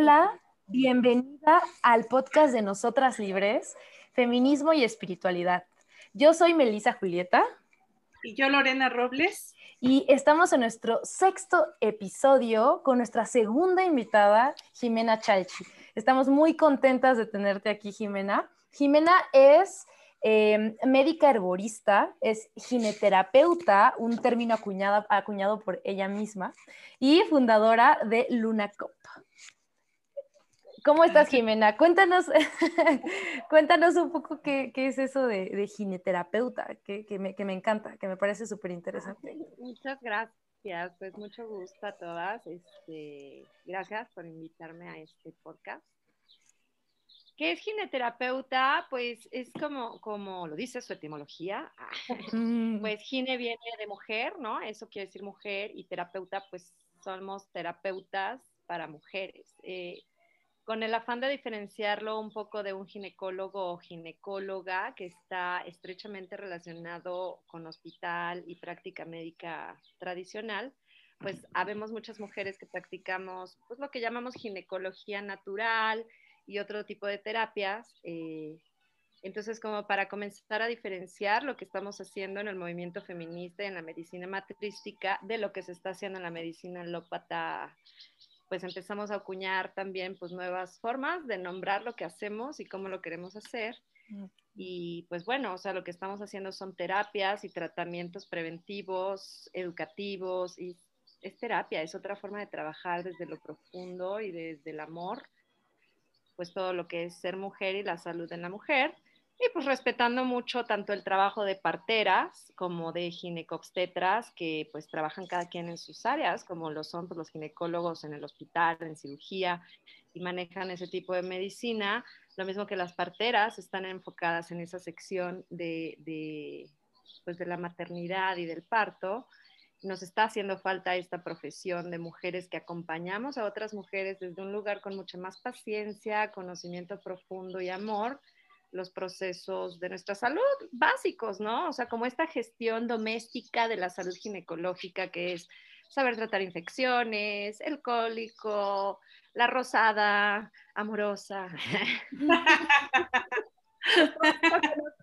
Hola, bienvenida al podcast de Nosotras Libres, Feminismo y Espiritualidad. Yo soy Melisa Julieta. Y yo Lorena Robles. Y estamos en nuestro sexto episodio con nuestra segunda invitada, Jimena Chalchi. Estamos muy contentas de tenerte aquí, Jimena. Jimena es eh, médica herborista, es gineterapeuta, un término acuñado, acuñado por ella misma, y fundadora de LunaCop. ¿Cómo estás, Jimena? Cuéntanos, cuéntanos un poco qué, qué es eso de, de gineterapeuta, que, que, me, que, me, encanta, que me parece súper interesante. Muchas gracias, pues mucho gusto a todas. Este, gracias por invitarme a este podcast. ¿Qué es gineterapeuta? Pues es como, como lo dice su etimología. Mm. Pues gine viene de mujer, ¿no? Eso quiere decir mujer y terapeuta, pues somos terapeutas para mujeres. Eh, con el afán de diferenciarlo un poco de un ginecólogo o ginecóloga que está estrechamente relacionado con hospital y práctica médica tradicional, pues habemos muchas mujeres que practicamos pues lo que llamamos ginecología natural y otro tipo de terapias. Eh, entonces, como para comenzar a diferenciar lo que estamos haciendo en el movimiento feminista y en la medicina matrística de lo que se está haciendo en la medicina lópata pues empezamos a acuñar también pues nuevas formas de nombrar lo que hacemos y cómo lo queremos hacer. Y pues bueno, o sea, lo que estamos haciendo son terapias y tratamientos preventivos, educativos, y es terapia, es otra forma de trabajar desde lo profundo y desde el amor, pues todo lo que es ser mujer y la salud en la mujer. Y pues respetando mucho tanto el trabajo de parteras como de ginecobstetras que pues trabajan cada quien en sus áreas, como lo son pues, los ginecólogos en el hospital, en cirugía y manejan ese tipo de medicina. Lo mismo que las parteras están enfocadas en esa sección de, de, pues, de la maternidad y del parto. Nos está haciendo falta esta profesión de mujeres que acompañamos a otras mujeres desde un lugar con mucha más paciencia, conocimiento profundo y amor los procesos de nuestra salud básicos, ¿no? O sea, como esta gestión doméstica de la salud ginecológica, que es saber tratar infecciones, el cólico, la rosada, amorosa.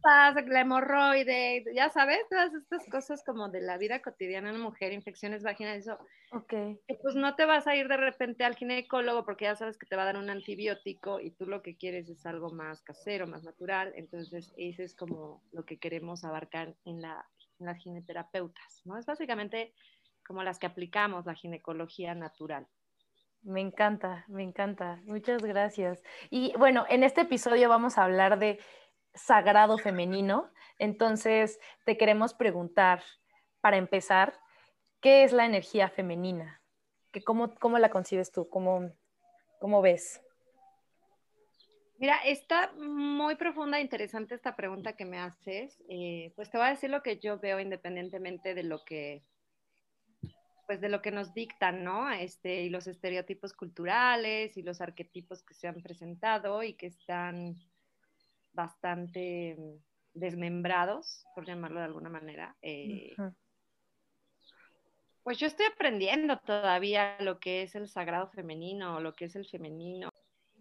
pasa, la hemorroide, ya sabes, todas estas cosas como de la vida cotidiana de una mujer, infecciones vaginales, eso. Ok. Pues no te vas a ir de repente al ginecólogo porque ya sabes que te va a dar un antibiótico y tú lo que quieres es algo más casero, más natural. Entonces, ese es como lo que queremos abarcar en, la, en las gineterapeutas, ¿no? Es básicamente como las que aplicamos la ginecología natural. Me encanta, me encanta. Muchas gracias. Y bueno, en este episodio vamos a hablar de sagrado femenino. Entonces, te queremos preguntar, para empezar, ¿qué es la energía femenina? cómo, ¿Cómo la concibes tú? ¿Cómo, cómo ves? Mira, está muy profunda e interesante esta pregunta que me haces. Eh, pues te voy a decir lo que yo veo independientemente de lo que pues de lo que nos dictan, ¿no? Este, y los estereotipos culturales y los arquetipos que se han presentado y que están bastante desmembrados, por llamarlo de alguna manera. Eh, pues yo estoy aprendiendo todavía lo que es el sagrado femenino, lo que es el femenino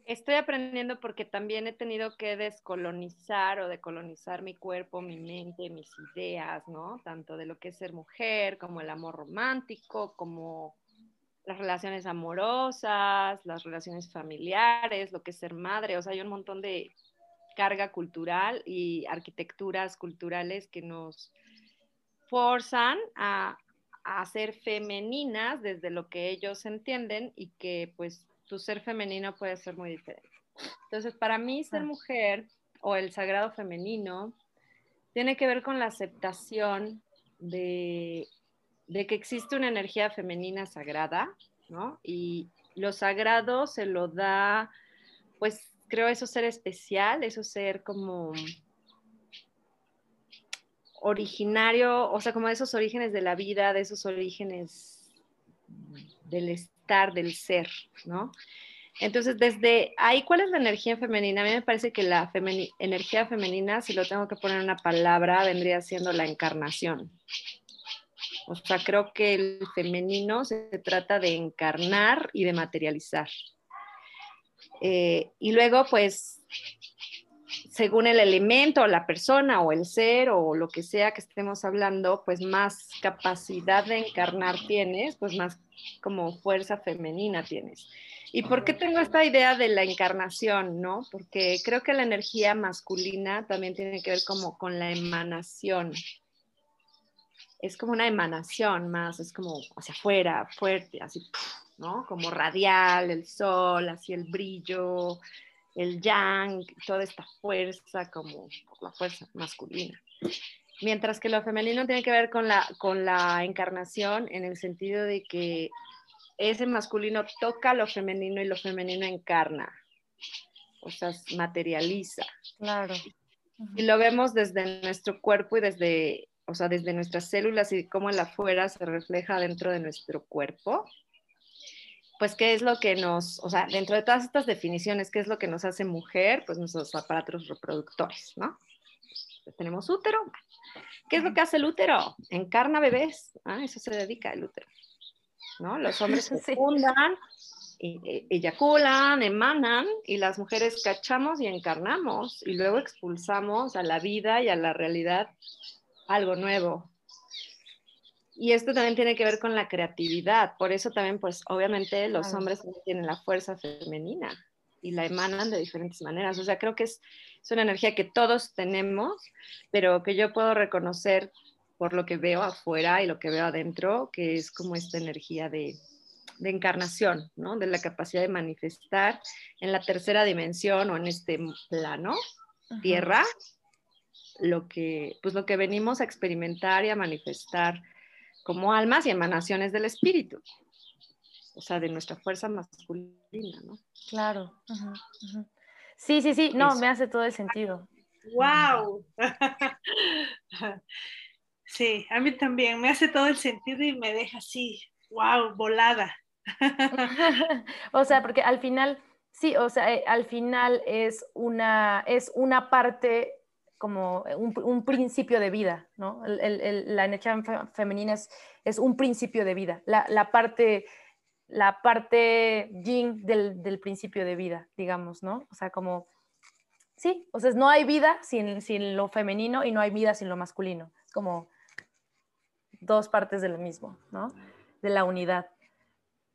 estoy aprendiendo porque también he tenido que descolonizar o decolonizar mi cuerpo, mi mente, mis ideas, ¿no? Tanto de lo que es ser mujer, como el amor romántico, como las relaciones amorosas, las relaciones familiares, lo que es ser madre, o sea, hay un montón de carga cultural y arquitecturas culturales que nos forzan a, a ser femeninas desde lo que ellos entienden y que pues tu ser femenino puede ser muy diferente. Entonces, para mí ser mujer o el sagrado femenino tiene que ver con la aceptación de, que existe una energía femenina sagrada, ¿no? Y lo sagrado se lo da, pues creo eso ser especial, eso ser como originario, o sea, como de esos orígenes de la vida, de esos orígenes del, del ser, ¿no? Entonces, desde ahí, ¿cuál es la energía femenina? A mí me parece que la energía femenina, si lo tengo que poner en una palabra, vendría siendo la encarnación. O sea, creo que el femenino se trata de encarnar y de materializar. Eh, y luego, pues, según el elemento, la persona o el ser o lo que sea que estemos hablando, pues más capacidad de encarnar tienes, pues más como fuerza femenina tienes. ¿Y por qué tengo esta idea de la encarnación, no? Porque creo que la energía masculina también tiene que ver como con la emanación. Es como una emanación más, es como hacia afuera, fuerte, así, ¿no? Como radial, el sol, así el brillo, el yang, toda esta fuerza como la fuerza masculina. Mientras que lo femenino tiene que ver con la, con la encarnación en el sentido de que ese masculino toca lo femenino y lo femenino encarna, o sea, materializa. Claro. Y lo vemos desde nuestro cuerpo y desde, o sea, desde nuestras células y cómo el afuera se refleja dentro de nuestro cuerpo pues qué es lo que nos, o sea, dentro de todas estas definiciones, qué es lo que nos hace mujer, pues nuestros aparatos reproductores, ¿no? Pues tenemos útero. ¿Qué es lo que hace el útero? Encarna bebés. ¿ah? Eso se dedica el útero. ¿no? Los hombres se fecundan, eyaculan, emanan, y las mujeres cachamos y encarnamos, y luego expulsamos a la vida y a la realidad algo nuevo, y esto también tiene que ver con la creatividad. Por eso también, pues obviamente los hombres tienen la fuerza femenina y la emanan de diferentes maneras. O sea, creo que es, es, una energía que todos tenemos, pero que yo puedo reconocer por lo que veo afuera y lo que veo adentro, que es como esta energía de, de encarnación, ¿no? De la capacidad de manifestar en la tercera dimensión o en este plano, tierra, lo que, pues lo que venimos a experimentar y a manifestar como almas y emanaciones del espíritu, o sea, de nuestra fuerza masculina, ¿no? Claro. Sí, sí, sí, no, me hace todo el sentido. ¡Wow! sí, a mí también, me hace todo el sentido y me deja así, ¡wow! Volada. o sea, porque al final, sí, o sea, eh, al final es una, es una parte como un, principio de vida, ¿no? la energía femenina es, un principio de vida, la, parte, la parte yin del, principio de vida, digamos, ¿no? O sea, como, sí, o sea, no hay vida sin, sin lo femenino y no hay vida sin lo masculino, es como dos partes de lo mismo, ¿no? De la unidad.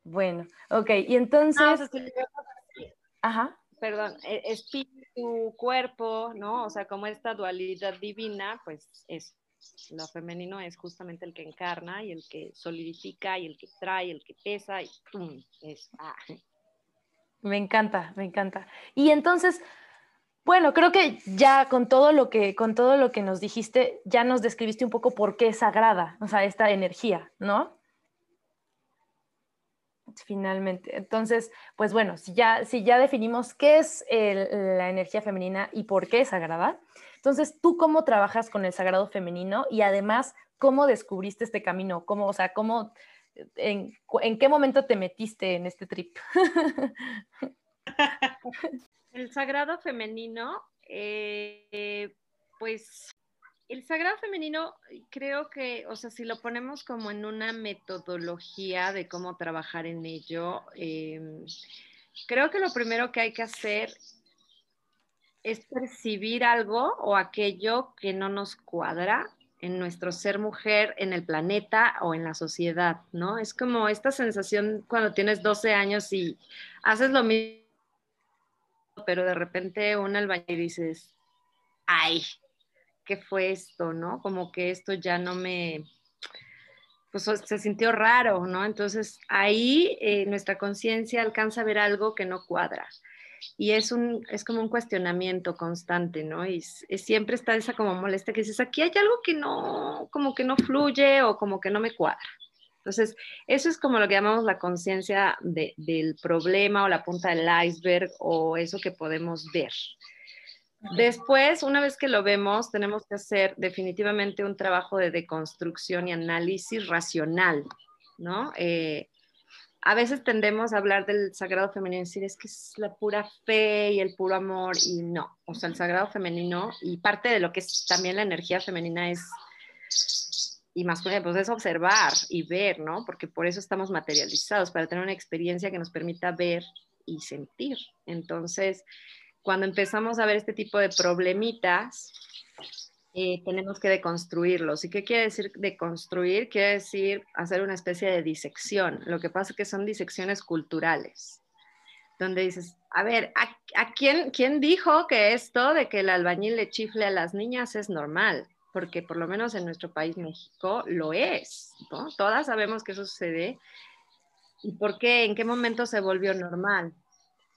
Bueno, ok, y entonces... Ajá. Perdón, e, espíritu tu cuerpo, ¿no? O sea, como esta dualidad divina, pues es lo femenino es justamente el que encarna y el que solidifica y el que trae, el que pesa y ¡pum! Es, ah. Me encanta, me encanta. Y entonces, bueno, creo que ya con todo lo que con todo lo que nos dijiste, ya nos describiste un poco por qué es sagrada, o sea, esta energía, ¿no? Finalmente. Entonces, pues bueno, si ya, si ya definimos qué es la energía femenina y por qué es sagrada, entonces, ¿tú cómo trabajas con el sagrado femenino y además, cómo descubriste este camino? ¿Cómo, o sea, cómo, en, qué momento te metiste en este trip? el sagrado femenino, eh, pues el sagrado femenino creo que, o sea, si lo ponemos como en una metodología de cómo trabajar en ello, em, creo que lo primero que hay que hacer es percibir algo o aquello que no nos cuadra en nuestro ser mujer, en el planeta o en la sociedad, ¿no? Es como esta sensación cuando tienes 12 años y haces lo mismo, pero de repente una albañil dices, ay, qué fue esto, ¿no? Como que esto ya no me, pues se sintió raro, ¿no? Entonces ahí eh, nuestra conciencia alcanza a ver algo que no cuadra. Y es, un, es como un cuestionamiento constante, ¿no? Y siempre está esa como molestia que dices, aquí hay algo que no, como que no fluye o como que no me cuadra. Entonces, eso es como lo que llamamos la conciencia del problema o la punta del iceberg o eso que podemos ver. Después, una vez que lo vemos, tenemos que hacer definitivamente un trabajo de deconstrucción y análisis racional, ¿no? Eh, a veces tendemos a hablar del sagrado femenino y decir es que es la pura fe y el puro amor y no, o sea, el sagrado femenino y parte de lo que es también la energía femenina es y masculina, pues es observar y ver, ¿no? Porque por eso estamos materializados, para tener una experiencia que nos permita ver y sentir. Entonces, cuando empezamos a ver este tipo de problemitas, eh, tenemos que deconstruirlos. ¿Y qué quiere decir deconstruir? Quiere decir hacer una especie de disección. Lo que pasa es que son disecciones culturales, donde dices, a ver, ¿a, quién, quién dijo que esto de que el albañil le chifle a las niñas es normal? Porque por lo menos en nuestro país, México, lo es. ¿no? Todas sabemos que eso sucede. ¿Y por qué? ¿En qué momento se volvió normal?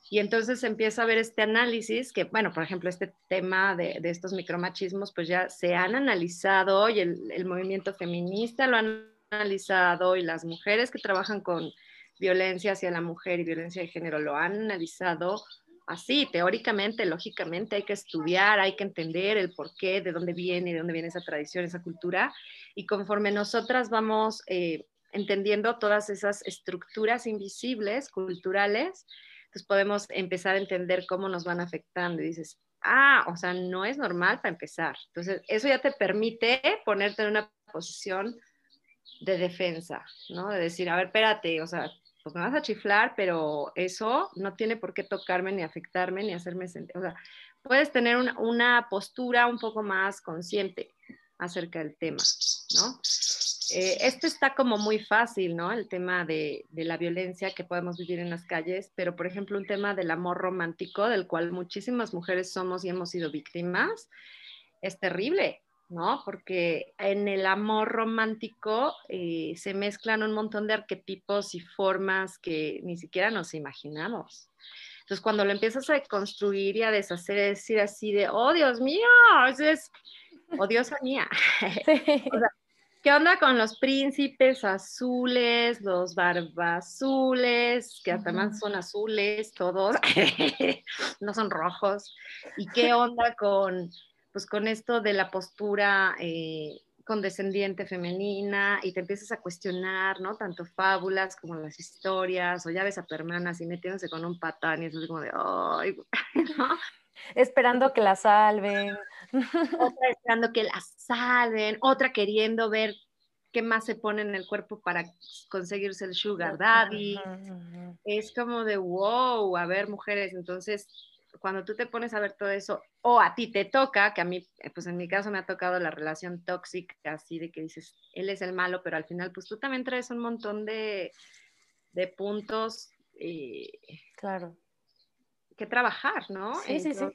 Y entonces empieza a ver este análisis que, bueno, por ejemplo, este tema de, estos micromachismos, pues ya se han analizado y el, movimiento feminista lo han analizado y las mujeres que trabajan con violencia hacia la mujer y violencia de género lo han analizado así, teóricamente, lógicamente, hay que estudiar, hay que entender el por qué, de dónde viene, de dónde viene esa tradición, esa cultura, y conforme nosotras vamos eh, entendiendo todas esas estructuras invisibles, culturales, entonces podemos empezar a entender cómo nos van afectando y dices, ah, o sea, no es normal para empezar. Entonces, eso ya te permite ponerte en una posición de defensa, ¿no? De decir, a ver, espérate, o sea, pues me vas a chiflar, pero eso no tiene por qué tocarme ni afectarme ni hacerme sentir, o sea, puedes tener una, una postura un poco más consciente acerca del tema, ¿no? Eh, esto está como muy fácil, ¿no? El tema de, la violencia que podemos vivir en las calles, pero por ejemplo un tema del amor romántico, del cual muchísimas mujeres somos y hemos sido víctimas, es terrible, ¿no? Porque en el amor romántico eh, se mezclan un montón de arquetipos y formas que ni siquiera nos imaginamos. Entonces, cuando lo empiezas a construir y a deshacer, es decir así de, oh, Dios mío, es, oh, Diosa mía. o sea, ¿Qué onda con los príncipes azules, los barbazules, que además son azules todos, no son rojos? ¿Y qué onda con, pues, con esto de la postura eh, condescendiente femenina? Y te empiezas a cuestionar, ¿no? Tanto fábulas como las historias, o ya ves a tu hermana así metiéndose con un patán y es como de, ¡ay! ¿no? Esperando que la salven. Otra esperando que la salven, otra queriendo ver qué más se pone en el cuerpo para conseguirse el sugar daddy. Es como de, wow, a ver, mujeres, entonces cuando tú te pones a ver todo eso, o a ti te toca, que a mí, eh, pues en mi caso me ha tocado la relación tóxica, así de que dices, él es el malo, pero al final, pues tú también traes un montón de, de puntos. Eh, claro que trabajar, ¿no? Sí, sí, sí.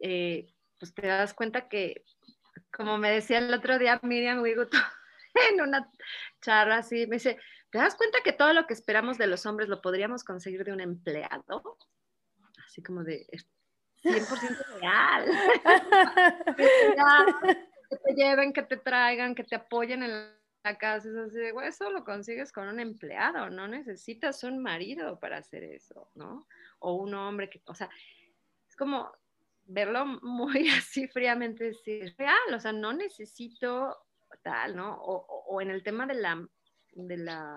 Eh, pues te das cuenta que, como me decía el otro día Miriam Wiguto en una charla así, me dice, ¿te das cuenta que todo lo que esperamos de los hombres lo podríamos conseguir de un empleado? Así como de 100% real. que te lleven, que te traigan, que te apoyen en la casa. Es así de, eso lo consigues con un empleado, no necesitas un marido para hacer eso, ¿no? o un hombre que, o sea, es como verlo muy así fríamente, decir, real, o sea, no necesito tal, ¿no? O, en el tema de la, de la,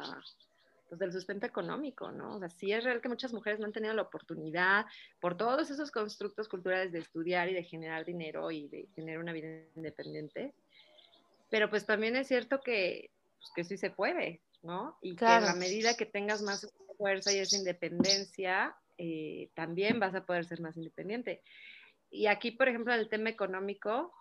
pues del sustento económico, ¿no? O sea, sí es real que muchas mujeres no han tenido la oportunidad por todos esos constructos culturales de estudiar y de generar dinero y de tener una vida independiente, pero pues también es cierto que, pues, que sí se puede, ¿no? Y que a la medida que tengas más fuerza y esa independencia, eh, también vas a poder ser más independiente. Y aquí, por ejemplo, el tema económico,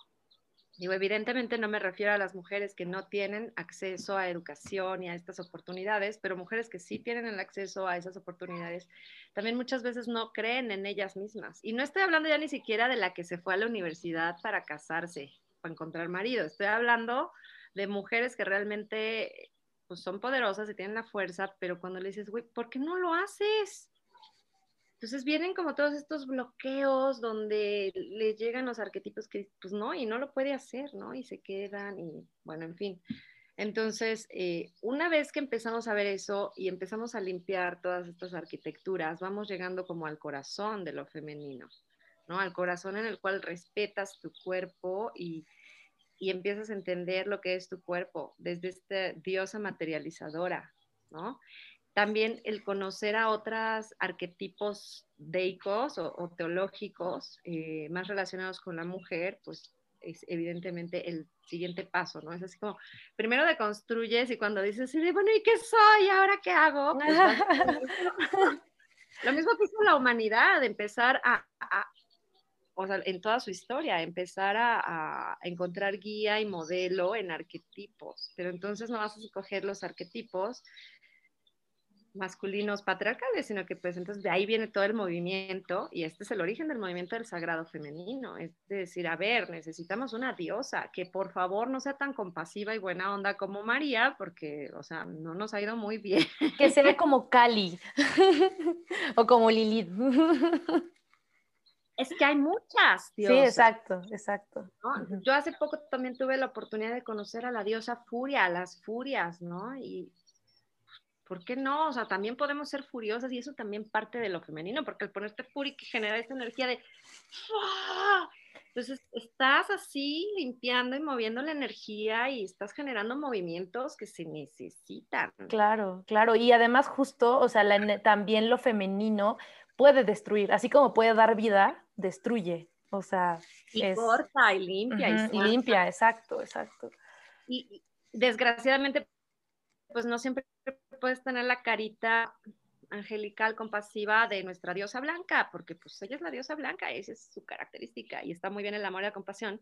digo, evidentemente no me refiero a las mujeres que no tienen acceso a educación y a estas oportunidades, pero mujeres que sí tienen el acceso a esas oportunidades, también muchas veces no creen en ellas mismas. Y no estoy hablando ya ni siquiera de la que se fue a la universidad para casarse, para encontrar marido, estoy hablando de mujeres que realmente pues, son poderosas y tienen la fuerza, pero cuando le dices, güey, ¿por qué no lo haces? Entonces vienen como todos estos bloqueos donde le llegan los arquetipos que, pues no, y no lo puede hacer, ¿no? Y se quedan y, bueno, en fin. Entonces, eh, una vez que empezamos a ver eso y empezamos a limpiar todas estas arquitecturas, vamos llegando como al corazón de lo femenino, ¿no? Al corazón en el cual respetas tu cuerpo y, y empiezas a entender lo que es tu cuerpo desde esta diosa materializadora, ¿no? También el conocer a otros arquetipos deicos o, teológicos eh, más relacionados con la mujer, pues es evidentemente el siguiente paso, ¿no? Es así como, primero deconstruyes y cuando dices, bueno, ¿y qué soy? ¿Ahora qué hago? Pues Lo mismo que hizo la humanidad, empezar a, o sea, en toda su historia, empezar a, a, encontrar guía y modelo en arquetipos. Pero entonces no vas a escoger los arquetipos masculinos patriarcales, sino que pues entonces de ahí viene todo el movimiento y este es el origen del movimiento del sagrado femenino, es decir, a ver, necesitamos una diosa que por favor no sea tan compasiva y buena onda como María, porque, o sea, no nos ha ido muy bien. Que se ve como Cali o como Lilith. Es que hay muchas diosas. Sí, exacto, exacto. ¿no? Yo hace poco también tuve la oportunidad de conocer a la diosa Furia, las Furias, ¿no? Y ¿por qué no? O sea, también podemos ser furiosas y eso también parte de lo femenino, porque el ponerte que genera esta energía de Entonces, estás así limpiando y moviendo la energía y estás generando movimientos que se necesitan. Claro, claro. Y además justo, o sea, también lo femenino puede destruir, así como puede dar vida, destruye. O sea, y corta y limpia. y, limpia, exacto, exacto. Y desgraciadamente, pues no siempre puedes tener la carita angelical, compasiva de nuestra diosa blanca, porque pues ella es la diosa blanca, esa es su característica y está muy bien el amor y la compasión.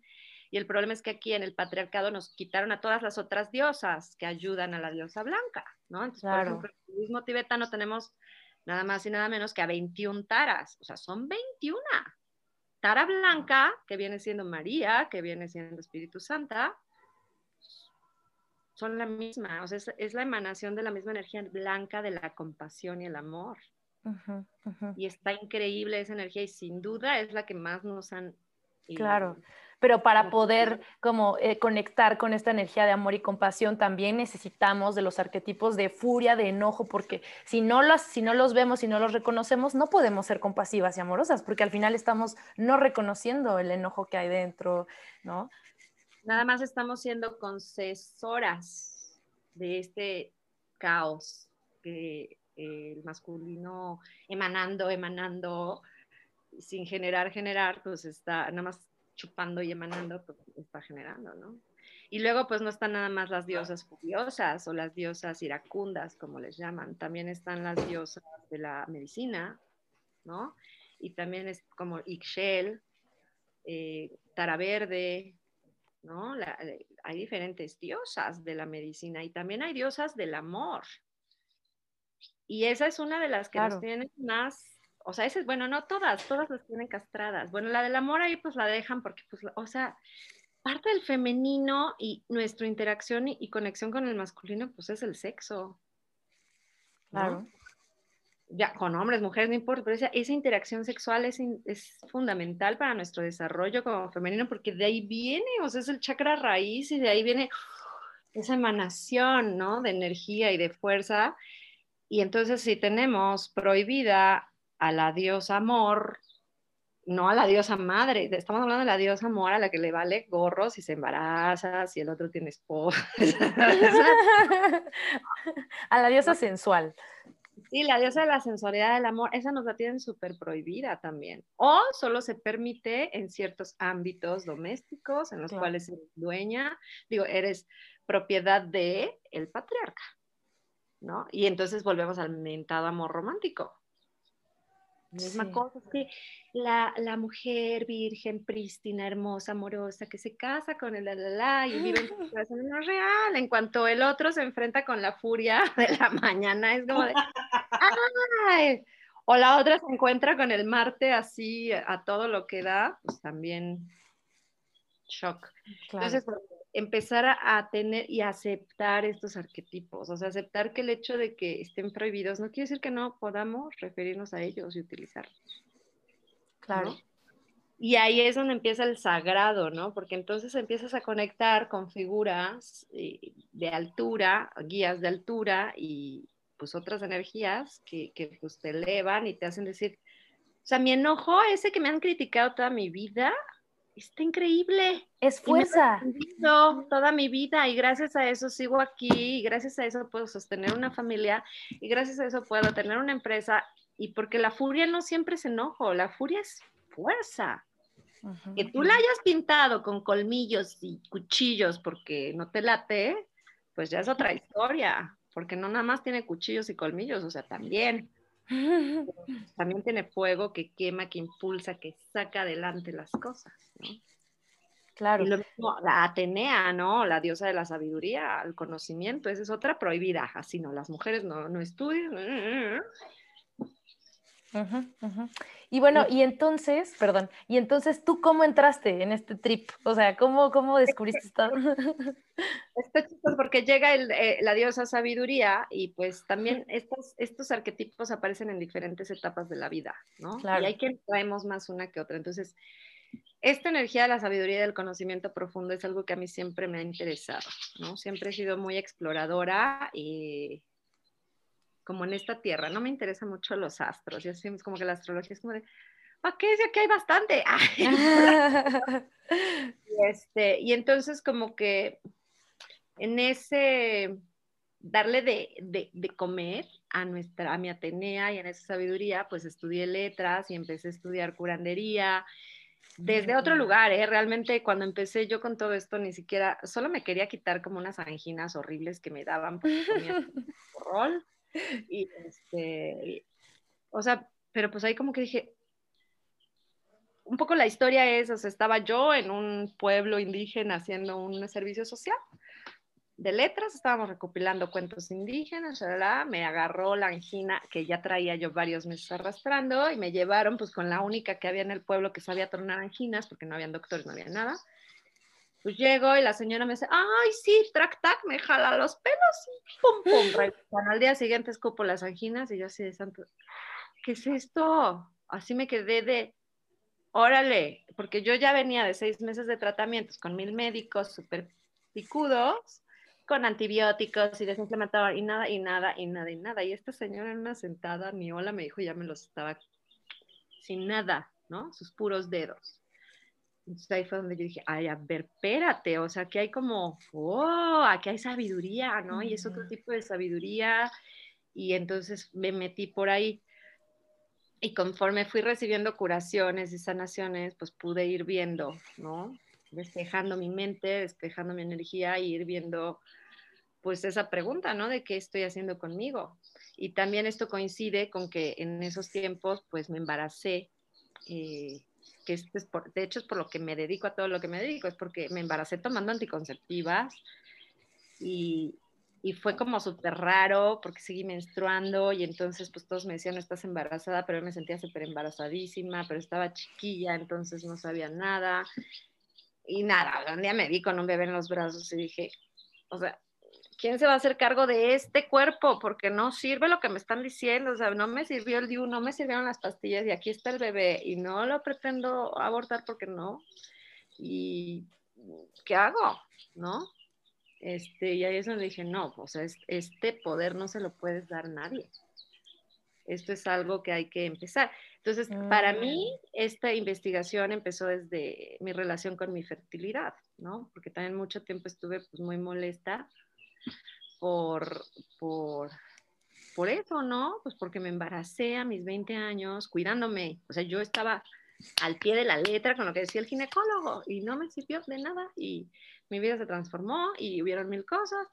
Y el problema es que aquí en el patriarcado nos quitaron a todas las otras diosas que ayudan a la diosa blanca, ¿no? Entonces, por ejemplo, en el budismo tibetano tenemos nada más y nada menos que a 21 taras, o sea, son 21. Tara blanca, que viene siendo María, que viene siendo Espíritu Santa, son la misma, o sea, es, la emanación de la misma energía blanca de la compasión y el amor. Y está increíble esa energía y sin duda es la que más nos han... Claro, pero para poder como eh, conectar con esta energía de amor y compasión también necesitamos de los arquetipos de furia, de enojo, porque si no, los, si no los vemos, si no los reconocemos, no podemos ser compasivas y amorosas, porque al final estamos no reconociendo el enojo que hay dentro, ¿no? Nada más estamos siendo concesoras de este caos que el masculino emanando, emanando, sin generar, generar, pues está nada más chupando y emanando, pues está generando, ¿no? Y luego, pues no están nada más las diosas furiosas o las diosas iracundas, como les llaman. También están las diosas de la medicina, ¿no? Y también es como Ixchel, eh, Tara Verde, ¿no? Eh, hay diferentes diosas de la medicina y también hay diosas del amor. Y esa es una de las que nos tienen más, o sea, ese, bueno, no todas, todas las tienen castradas. Bueno, la del amor ahí pues la dejan porque, pues, o sea, parte del femenino y nuestra interacción y, conexión con el masculino, pues es el sexo. Claro ya con hombres, mujeres, no importa, pero esa, interacción sexual es, es, fundamental para nuestro desarrollo como femenino porque de ahí viene, o sea, es el chakra raíz y de ahí viene esa emanación, ¿no? De energía y de fuerza. Y entonces si tenemos prohibida a la diosa amor, no a la diosa madre, estamos hablando de la diosa amor a la que le vale gorro si se embaraza, si el otro tiene esposa. a la diosa sensual. Sí, la diosa de la sensualidad del amor, esa nos la tienen súper prohibida también. O solo se permite en ciertos ámbitos domésticos en los cuales eres dueña, digo, eres propiedad de el patriarca, ¿no? Y entonces volvemos al mentado amor romántico. Misma cosa, que la, la, mujer virgen, prístina, hermosa, amorosa, que se casa con el la, la, la y vive en su corazón no es real. En cuanto el otro se enfrenta con la furia de la mañana, es como de, ¡ay! O la otra se encuentra con el Marte así a todo lo que da, pues también shock. Entonces, empezar a, tener y aceptar estos arquetipos, o sea, aceptar que el hecho de que estén prohibidos no quiere decir que no podamos referirnos a ellos y utilizarlos. Claro. Y ahí es donde empieza el sagrado, ¿no? Porque entonces empiezas a conectar con figuras eh, de altura, guías de altura y pues otras energías que, que pues te elevan y te hacen decir, o sea, mi enojo, ese que me han criticado toda mi vida, está increíble. Es fuerza. toda mi vida y gracias a eso sigo aquí y gracias a eso puedo sostener una familia y gracias a eso puedo tener una empresa y porque la furia no siempre es enojo, la furia es fuerza. Que tú la hayas pintado con colmillos y cuchillos porque no te late, pues ya es otra historia, porque no nada más tiene cuchillos y colmillos, o sea, también. También tiene fuego que quema, que impulsa, que saca adelante las cosas, ¿no? Claro. Y lo mismo, la Atenea, ¿no? La diosa de la sabiduría, el conocimiento, esa es otra prohibida, así no, las mujeres no, no estudian. Y bueno, y entonces, perdón, y entonces tú cómo entraste en este trip, o sea, cómo, cómo descubriste esto. Está chistoso porque llega el, eh, la diosa sabiduría y pues también estos, estos arquetipos aparecen en diferentes etapas de la vida, ¿no? Claro. Y hay que traemos más una que otra. Entonces, esta energía de la sabiduría y del conocimiento profundo es algo que a mí siempre me ha interesado, ¿no? Siempre he sido muy exploradora y como en esta tierra, no me interesan mucho los astros, yo es como que la astrología es como de, ¿para qué? Si aquí hay bastante. Y, este, y entonces como que en ese darle de, de, de, comer a nuestra, a mi Atenea y en esa sabiduría, pues estudié letras y empecé a estudiar curandería desde otro lugar, ¿eh? Realmente cuando empecé yo con todo esto ni siquiera, solo me quería quitar como unas anginas horribles que me daban porque comía rol y este, o sea, pero pues ahí como que dije, un poco la historia es, o sea, estaba yo en un pueblo indígena haciendo un servicio social de letras, estábamos recopilando cuentos indígenas, ¿verdad? me agarró la angina que ya traía yo varios meses arrastrando y me llevaron pues con la única que había en el pueblo que sabía tornar anginas porque no habían doctores, no había nada. Pues llego y la señora me dice, ay, sí, track, tac, me jala los pelos y pum, pum. Bueno, al día siguiente escupo las anginas y yo así de santo, ¿qué es esto? Así me quedé de, órale, porque yo ya venía de seis meses de tratamientos con mil médicos súper picudos, con antibióticos y desinflamador y nada, y nada, y nada, y nada. Y esta señora en una sentada, mi hola, me dijo, ya me los estaba sin nada, ¿no? Sus puros dedos. Entonces ahí fue donde yo dije, ay, a ver, espérate, o sea, que hay como, oh, aquí hay sabiduría, ¿no? Y es otro tipo de sabiduría. Y entonces me metí por ahí. Y conforme fui recibiendo curaciones y sanaciones, pues pude ir viendo, ¿no? Despejando mi mente, despejando mi energía y ir viendo, pues esa pregunta, ¿no? De qué estoy haciendo conmigo. Y también esto coincide con que en esos tiempos, pues me embaracé. Eh, que es, por, de hecho es por lo que me dedico a todo lo que me dedico, es porque me embaracé tomando anticonceptivas y, y fue como súper raro porque seguí menstruando y entonces pues todos me decían, estás embarazada, pero yo me sentía súper embarazadísima, pero estaba chiquilla, entonces no sabía nada. Y nada, un día me vi con un bebé en los brazos y dije, o sea, ¿quién se va a hacer cargo de este cuerpo? Porque no sirve lo que me están diciendo, o sea, no me sirvió el DIU, no me sirvieron las pastillas y aquí está el bebé y no lo pretendo abortar porque no. ¿Y qué hago? ¿No? Este, y ahí es donde dije, no, o sea, este poder no se lo puedes dar a nadie. Esto es algo que hay que empezar. Entonces, mm. para mí, esta investigación empezó desde mi relación con mi fertilidad, ¿no? Porque también mucho tiempo estuve pues, muy molesta por, por, por eso, ¿no? Pues porque me embaracé a mis 20 años cuidándome. O sea, yo estaba al pie de la letra con lo que decía el ginecólogo y no me sirvió de nada y mi vida se transformó y hubieron mil cosas.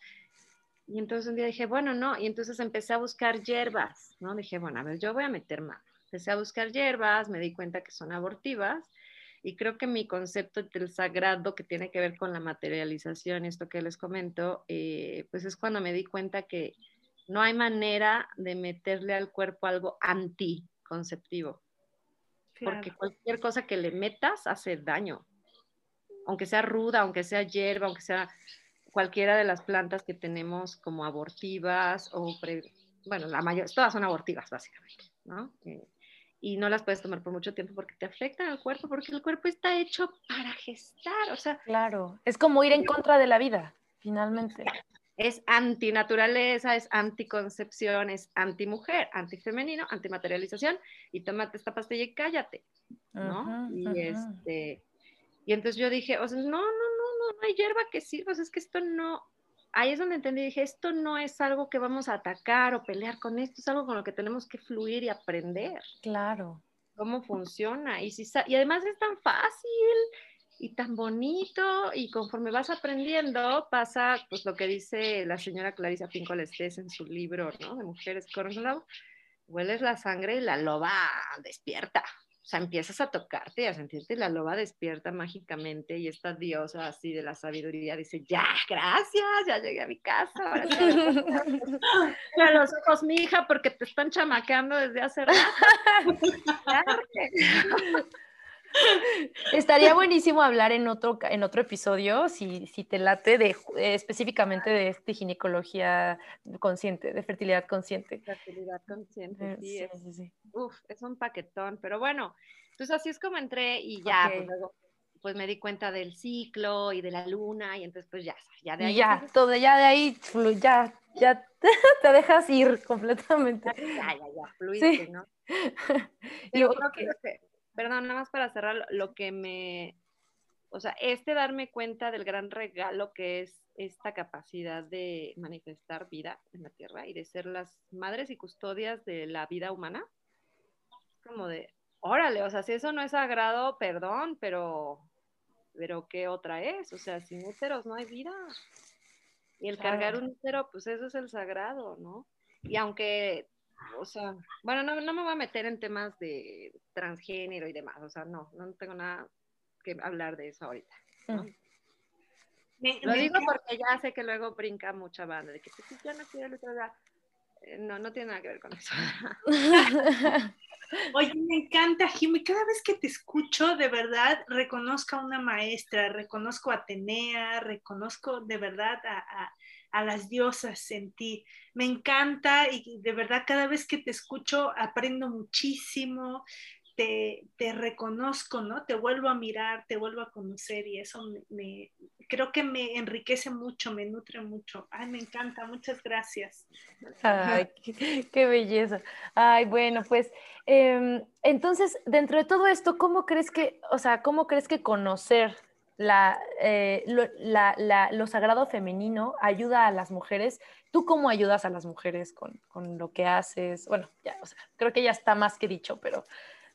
Y entonces un día dije, bueno, no, y entonces empecé a buscar hierbas, ¿no? Dije, bueno, a ver, yo voy a meter mano. Empecé a buscar hierbas, me di cuenta que son abortivas y creo que mi concepto del sagrado que tiene que ver con la materialización, esto que les comento, eh, pues es cuando me di cuenta que no hay manera de meterle al cuerpo algo anticonceptivo. Claro. Porque cualquier cosa que le metas hace daño. Aunque sea ruda, aunque sea hierba, aunque sea cualquiera de las plantas que tenemos como abortivas o, pre, bueno, la mayor, todas son abortivas básicamente, ¿no? Eh, y no las puedes tomar por mucho tiempo porque te afectan al cuerpo, porque el cuerpo está hecho para gestar, o sea. Claro, es como ir en contra de la vida, finalmente. Es antinaturaleza, es anticoncepción, es antimujer, antifemenino, antimaterialización, y tómate esta pastilla y cállate, ¿no? -huh, y este, y entonces yo dije, o sea, no, no, no, no, no hay hierba que sirva, o sea, es que esto no, ahí es donde entendí, dije, esto no es algo que vamos a atacar o pelear con esto, es algo con lo que tenemos que fluir y aprender. Claro. Cómo funciona. Y, si, y además es tan fácil y tan bonito y conforme vas aprendiendo pasa pues lo que dice la señora Clarisa Pinkola Estés en su libro, ¿no? De Mujeres con hueles la sangre y la loba despierta. O sea, empiezas a tocarte y a sentirte la loba despierta mágicamente y esta diosa así de la sabiduría dice, ya, gracias, ya llegué a mi casa. Ahora a los ojos, mi hija, porque te están chamaqueando desde hace rato. Estaría buenísimo hablar en otro, en otro episodio, si, si te late, de, eh, específicamente de, este ginecología consciente, de fertilidad consciente. Fertilidad consciente, eh, sí, sí, sí, Uf, es un paquetón, pero bueno, pues así es como entré y ya, pues luego pues me di cuenta del ciclo y de la luna y entonces pues ya, ya de ahí. Ya, todo, ya de ahí, ya, ya te dejas ir completamente. Ya, ya, ya, fluiste, ¿no? Yo creo que perdón, nada más para cerrar, lo que me, o sea, este darme cuenta del gran regalo que es esta capacidad de manifestar vida en la tierra y de ser las madres y custodias de la vida humana, como de, órale, o sea, si eso no es sagrado, perdón, pero, pero ¿qué otra es? O sea, sin úteros no hay vida. Y el cargar un útero, pues eso es el sagrado, ¿no? Y aunque o sea, bueno, no, no, me voy a meter en temas de transgénero y demás, o sea, no, no tengo nada que hablar de eso ahorita. ¿no? Mm. Lo digo porque ya sé que luego brinca mucha banda, de que si pues, ya no quiero el eh, no, no tiene nada que ver con eso. Oye, me encanta, Jimmy. Cada vez que te escucho, de verdad, reconozco a una maestra, reconozco a Atenea, reconozco de verdad a, a las diosas en ti. Me encanta y de verdad cada vez que te escucho aprendo muchísimo, te, te, reconozco, ¿no? Te vuelvo a mirar, te vuelvo a conocer y eso me, creo que me enriquece mucho, me nutre mucho. Ay, me encanta, muchas gracias. Ay, qué, belleza. Ay, bueno, pues em, entonces, dentro de todo esto, ¿cómo crees que, o sea, cómo crees que conocer la, eh, lo, sagrado femenino ayuda a las mujeres. ¿Tú cómo ayudas a las mujeres con, lo que haces? Bueno, ya, creo que ya está más que dicho, pero...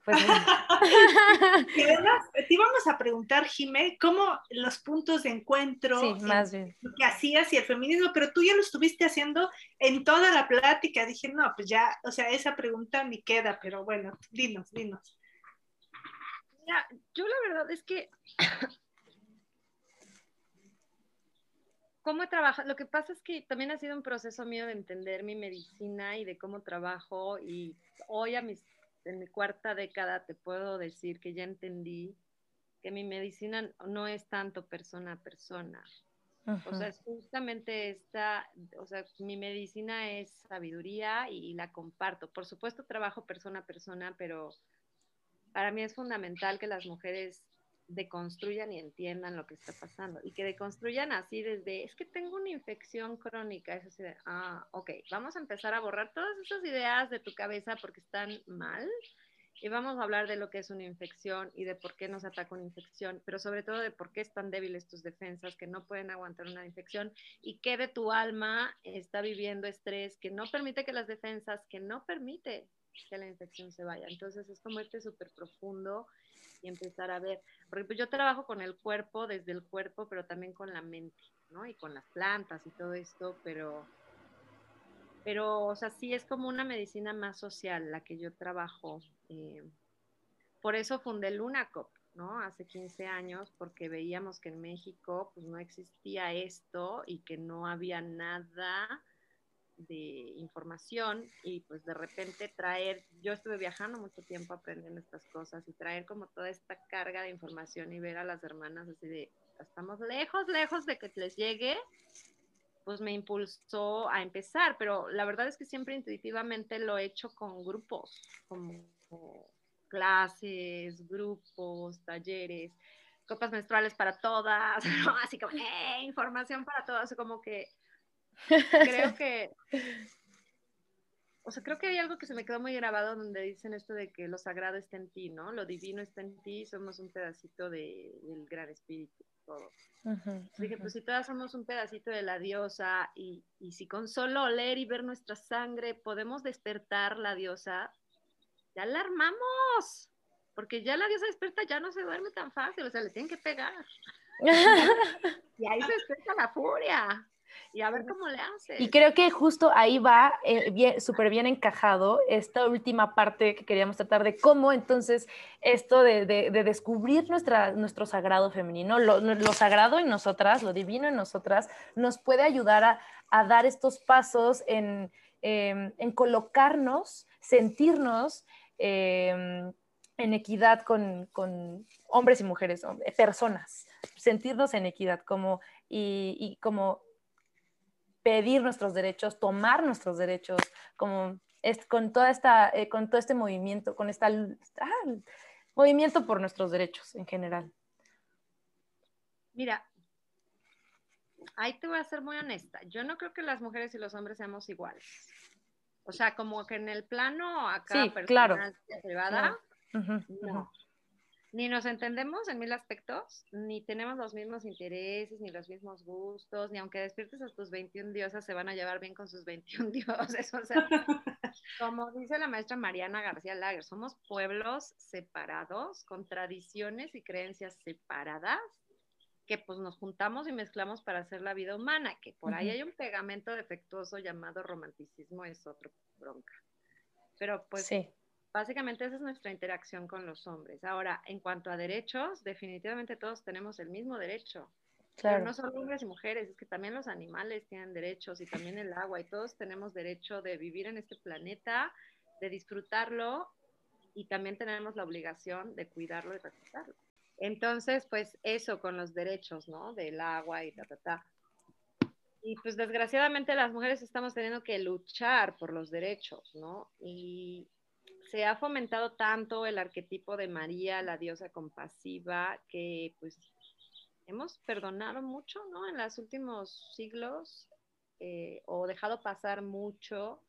Pues, te íbamos a preguntar, Jimé, cómo los puntos de encuentro, más bien. lo que hacías y el feminismo, pero tú ya lo estuviste haciendo en toda la plática. Dije, no, pues ya, o sea, esa pregunta me queda, pero bueno, dinos, dinos. Mira, yo la verdad es que ¿Cómo he trabajado? Lo que pasa es que también ha sido un proceso mío de entender mi medicina y de cómo trabajo y hoy a mis, en mi cuarta década te puedo decir que ya entendí que mi medicina no es tanto persona a persona. O sea, es justamente esta, o sea, mi medicina es sabiduría y la comparto. Por supuesto, trabajo persona a persona, pero para mí es fundamental que las mujeres deconstruyan y entiendan lo que está pasando y que deconstruyan así desde, es que tengo una infección crónica, es así de, ah, ok, vamos a empezar a borrar todas esas ideas de tu cabeza porque están mal y vamos a hablar de lo que es una infección y de por qué nos ataca una infección, pero sobre todo de por qué están débiles tus defensas que no pueden aguantar una infección y qué de tu alma está viviendo estrés que no permite que las defensas, que no permite que la infección se vaya. Entonces es como este súper profundo y empezar a ver. Porque yo trabajo con el cuerpo, desde el cuerpo, pero también con la mente, ¿no? Y con las plantas y todo esto, pero, pero, o sea, sí es como una medicina más social la que yo trabajo. Eh, por eso fundé Lunacop, ¿no? Hace 15 años, porque veíamos que en México, pues no existía esto y que no había nada de información y pues de repente traer, yo estuve viajando mucho tiempo aprendiendo estas cosas y traer como toda esta carga de información y ver a las hermanas así de, estamos lejos, lejos de que les llegue, pues me impulsó a empezar, pero la verdad es que siempre intuitivamente lo he hecho con grupos, como, clases, grupos, talleres, copas menstruales para todas, así como, eh, información para todas, como que creo que, o sea, creo que hay algo que se me quedó muy grabado donde dicen esto de que lo sagrado está en ti, ¿no? Lo divino está en ti, somos un pedacito de, del gran espíritu, todo. Dije, pues si todas somos un pedacito de la diosa y, y si con solo oler y ver nuestra sangre podemos despertar la diosa, ya la armamos, porque ya la diosa despierta ya no se duerme tan fácil, o sea, le tienen que pegar. y ahí se despierta la furia. Y a ver cómo le haces. Y creo que justo ahí va eh, súper bien encajado esta última parte que queríamos tratar de cómo entonces esto de, descubrir nuestra, nuestro sagrado femenino, lo, sagrado en nosotras, lo divino en nosotras, nos puede ayudar a, dar estos pasos en, em, colocarnos, sentirnos. Em, en equidad con, hombres y mujeres, personas, sentirnos en equidad como, y como pedir nuestros derechos, tomar nuestros derechos, como es, con, toda esta, eh, con todo este movimiento, con este movimiento por nuestros derechos en general. Mira, ahí te voy a ser muy honesta. Yo no creo que las mujeres y los hombres seamos iguales. O sea, como que en el plano acá sí, claro. privada, no ni nos entendemos en mil aspectos, ni tenemos los mismos intereses, ni los mismos gustos, ni aunque despiertes a tus 21 diosas, se van a llevar bien con sus 21 dioses. O sea, como dice la maestra Mariana García Lager, somos pueblos separados, con tradiciones y creencias separadas, que pues nos juntamos y mezclamos para hacer la vida humana, que por ahí hay un pegamento defectuoso llamado romanticismo, es otro bronca. Pero pues sí Básicamente esa es nuestra interacción con los hombres. Ahora, en cuanto a derechos, definitivamente todos tenemos el mismo derecho. Claro. Pero no solo hombres y mujeres, es que también los animales tienen derechos y también el agua y todos tenemos derecho de vivir en este planeta, de disfrutarlo y también tenemos la obligación de cuidarlo y respetarlo. Entonces, pues eso con los derechos, ¿no? Del agua y ta, ta, ta. Y pues desgraciadamente las mujeres estamos teniendo que luchar por los derechos, ¿no? Y se ha fomentado tanto el arquetipo de María, la diosa compasiva, que pues hemos perdonado mucho, ¿no? En los últimos siglos, eh, o dejado pasar mucho,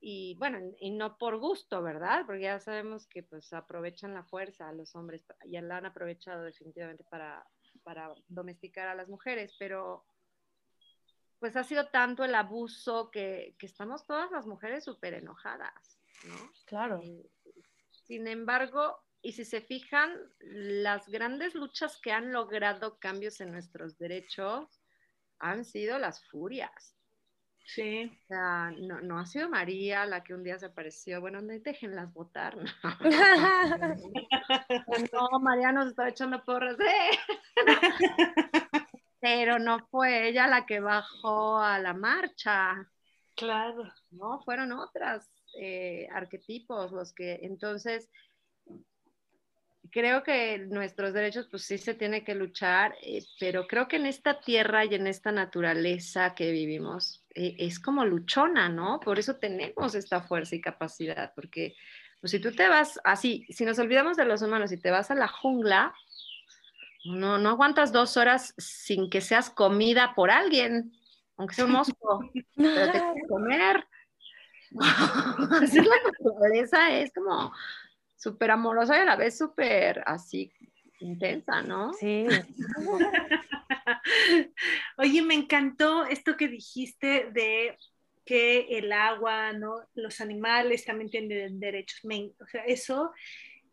y bueno, y no por gusto, ¿verdad? Porque ya sabemos que pues aprovechan la fuerza a los hombres, ya la han aprovechado definitivamente para, para domesticar a las mujeres, pero pues ha sido tanto el abuso que, que estamos todas las mujeres súper enojadas. Claro. Eh, sin embargo, y si se fijan, las grandes luchas que han logrado cambios en nuestros derechos han sido las furias. Sí. O sea, no, ha sido María la que un día se apareció. Bueno, no déjenlas votar. No, no María nos estaba echando porras. ¿eh? Pero no fue ella la que bajó a la marcha. Claro. No, fueron otras. Eh, arquetipos, los que entonces creo que nuestros derechos pues sí se tiene que luchar, eh, pero creo que en esta tierra y en esta naturaleza que vivimos eh, es como luchona, ¿no? Por eso tenemos esta fuerza y capacidad, porque pues, si tú te vas así, si nos olvidamos de los humanos y te vas a la jungla, no, no aguantas dos horas sin que seas comida por alguien, aunque sea un mosco, pero te comer. así es la naturaleza, es como súper amorosa y a la vez súper así intensa, ¿no? Sí. Oye, me encantó esto que dijiste de que el agua, ¿no? Los animales también tienen derechos. o sea, eso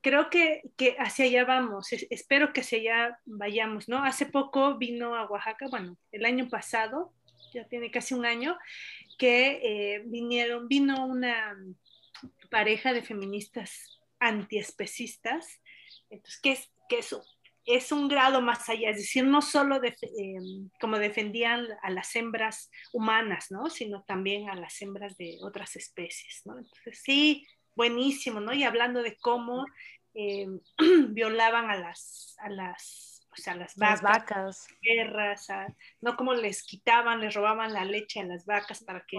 creo que, que, hacia allá vamos, espero que hacia allá vayamos, ¿no? Hace poco vino a Oaxaca, bueno, el año pasado, ya tiene casi un año, que eh, vinieron, vino una pareja de feministas antiespecistas, entonces, ¿qué es, eso? Es un grado más allá, es decir, no solo em, como defendían a las hembras humanas, ¿no? Sino también a las hembras de otras especies, ¿no? Entonces, sí, buenísimo, ¿no? Y hablando de cómo em, violaban a las, a las o sea, las vacas, vacas. guerras, no como les quitaban, les robaban la leche a las vacas para que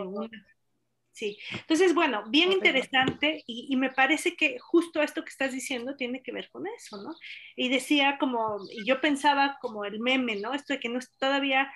Sí, entonces, bueno, bien interesante y, y, me parece que justo esto que estás diciendo tiene que ver con eso, ¿no? Y decía como, y yo pensaba como el meme, ¿no? Esto de que no es todavía,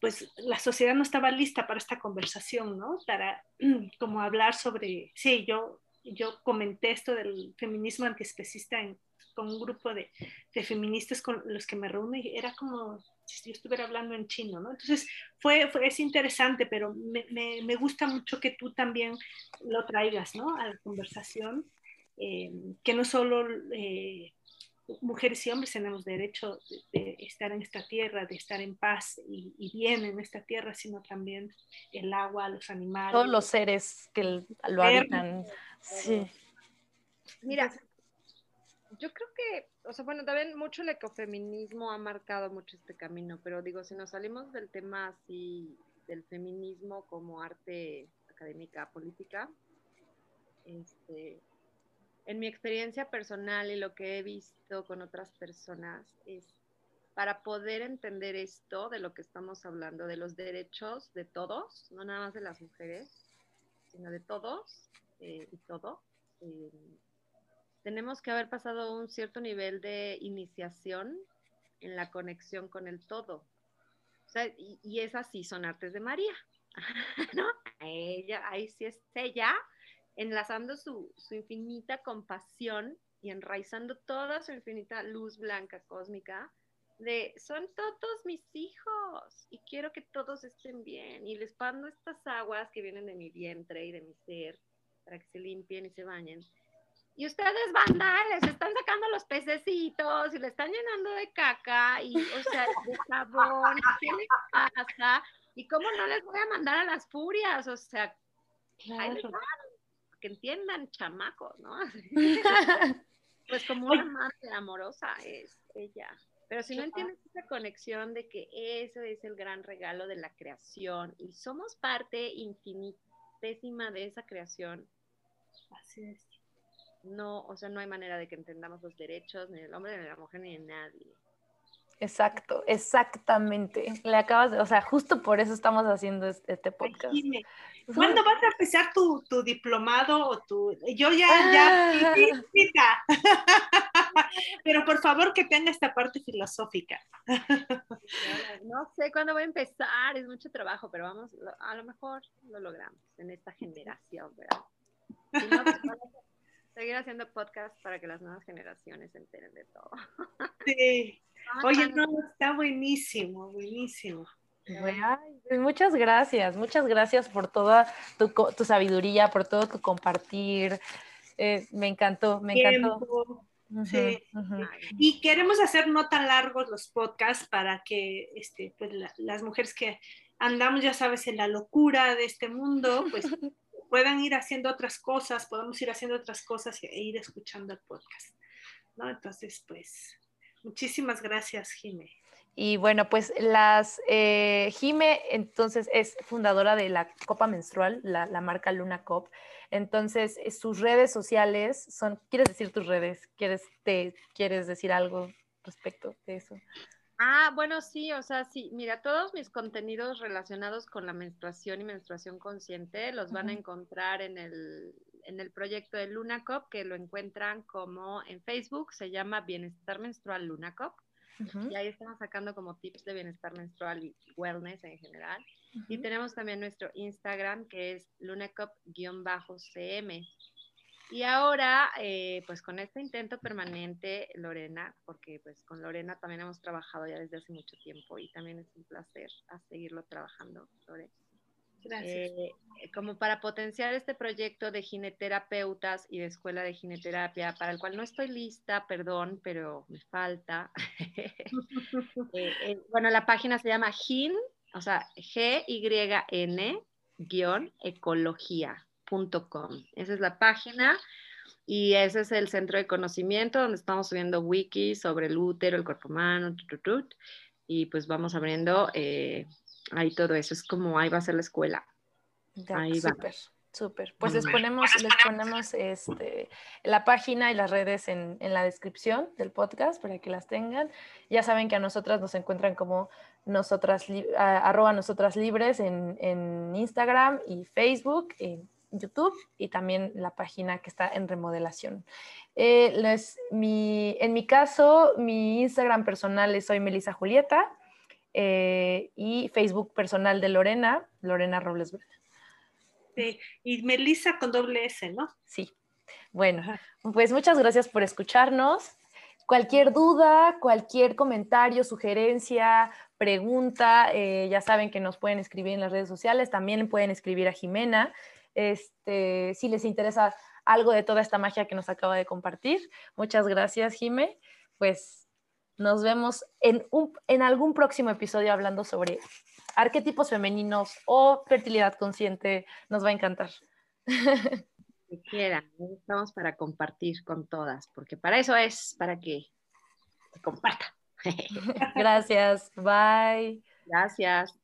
pues la sociedad no estaba lista para esta conversación, ¿no? Para como hablar sobre, sí, yo, yo comenté esto del feminismo antiespecista en, con un grupo de, de, feministas con los que me reúno y era como si yo estuviera hablando en chino, ¿no? Entonces fue, fue es interesante, pero me, me, me, gusta mucho que tú también lo traigas, ¿no? A la conversación, eh, que no solo eh, mujeres y hombres tenemos derecho de, estar en esta tierra, de estar en paz y, bien en esta tierra, sino también el agua, los animales. Todos los seres que lo habitan. Sí. Mira, yo creo que, o sea, bueno, también mucho el ecofeminismo ha marcado mucho este camino, pero digo, si nos salimos del tema así, del feminismo como arte académica política, este, en mi experiencia personal y lo que he visto con otras personas es para poder entender esto de lo que estamos hablando, de los derechos de todos, no nada más de las mujeres, sino de todos eh, y todo, eh, tenemos que haber pasado un cierto nivel de iniciación en la conexión con el todo. y, y es así, son artes de María, ¿no? Ella, ahí sí es ella, enlazando su, infinita compasión y enraizando toda su infinita luz blanca cósmica de son todos mis hijos y quiero que todos estén bien y les pando estas aguas que vienen de mi vientre y de mi ser para que se limpien y se bañen. Y ustedes, banda, les están sacando los pececitos y le están llenando de caca y, o sea, de sabón, ¿qué les pasa? ¿Y cómo no les voy a mandar a las furias? O sea, claro que entiendan, chamacos, ¿no? pues como una madre amorosa es ella. Pero si no entiendes esa conexión de que eso es el gran regalo de la creación y somos parte infinitésima de esa creación. Así es. No, o sea, no hay manera de que entendamos los derechos ni del hombre, ni de la mujer, ni de nadie. Exacto, exactamente. Le acabas de, o sea, justo por eso estamos haciendo este, podcast. ¿Cuándo vas a empezar tu, tu, diplomado o tu... Yo ya, ya, ah. pero por favor que tenga esta parte filosófica. No sé cuándo voy a empezar, es mucho trabajo, pero vamos, a lo mejor lo logramos en esta generación, ¿verdad? Pues, seguir haciendo podcast para que las nuevas generaciones se enteren de todo. Sí. Oye, no, está buenísimo, buenísimo. Pues muchas gracias, muchas gracias por toda tu, sabiduría, por todo tu compartir. Eh, me encantó, me encantó. sí. Y queremos hacer no tan largos los podcasts para que este, pues, las mujeres que andamos, ya sabes, en la locura de este mundo, pues puedan ir haciendo otras cosas, podamos ir haciendo otras cosas e ir escuchando el podcast. ¿no? Entonces, pues Muchísimas gracias, Jime. Y bueno, pues las eh, Jime entonces es fundadora de la Copa Menstrual, la, marca Luna Cop. Entonces, eh, sus redes sociales son, ¿quieres decir tus redes? ¿Quieres, te, ¿Quieres decir algo respecto de eso? Ah, bueno, sí, o sea, sí, mira, todos mis contenidos relacionados con la menstruación y menstruación consciente los van a encontrar en el, en el proyecto de LunaCop, que lo encuentran como en Facebook, se llama Bienestar Menstrual LunaCop. Y ahí estamos sacando como tips de bienestar menstrual y wellness en general. Y tenemos también nuestro Instagram, que es lunacop-cm. Y ahora, eh, pues con este intento permanente, Lorena, porque pues con Lorena también hemos trabajado ya desde hace mucho tiempo y también es un placer a seguirlo trabajando, Lorena. Eh, como para potenciar este proyecto de gineterapeutas y de escuela de gineterapia, para el cual no estoy lista, perdón, pero me falta. Eh, bueno, la página se llama GIN, o sea, G-Y-N-ecología.com. Esa es la página. Y ese es el centro de conocimiento donde estamos subiendo wikis sobre el útero, el cuerpo humano, y pues vamos abriendo ahí todo eso, es como ahí va a ser la escuela. ahí va. Súper, Pues les ponemos, les ponemos este, la página y las redes en, la descripción del podcast para que las tengan. Ya saben que a nosotras nos encuentran como nosotras, arroba nosotras libres en, Instagram y Facebook, en YouTube y también la página que está en remodelación. Eh, les, mi, en mi caso, mi Instagram personal es soy Melissa Julieta eh, y Facebook personal de Lorena, Lorena Robles Sí, y Melissa con doble S, ¿no? Sí. Bueno, pues muchas gracias por escucharnos. Cualquier duda, cualquier comentario, sugerencia, pregunta, eh, ya saben que nos pueden escribir en las redes sociales, también pueden escribir a Jimena. Este, si les interesa algo de toda esta magia que nos acaba de compartir. Muchas gracias, Jime. pues nos vemos en, un, en algún próximo episodio hablando sobre arquetipos femeninos o fertilidad consciente. Nos va a encantar. Que quieran, estamos para compartir con todas, porque para eso es, para que compartan. Gracias, bye. Gracias.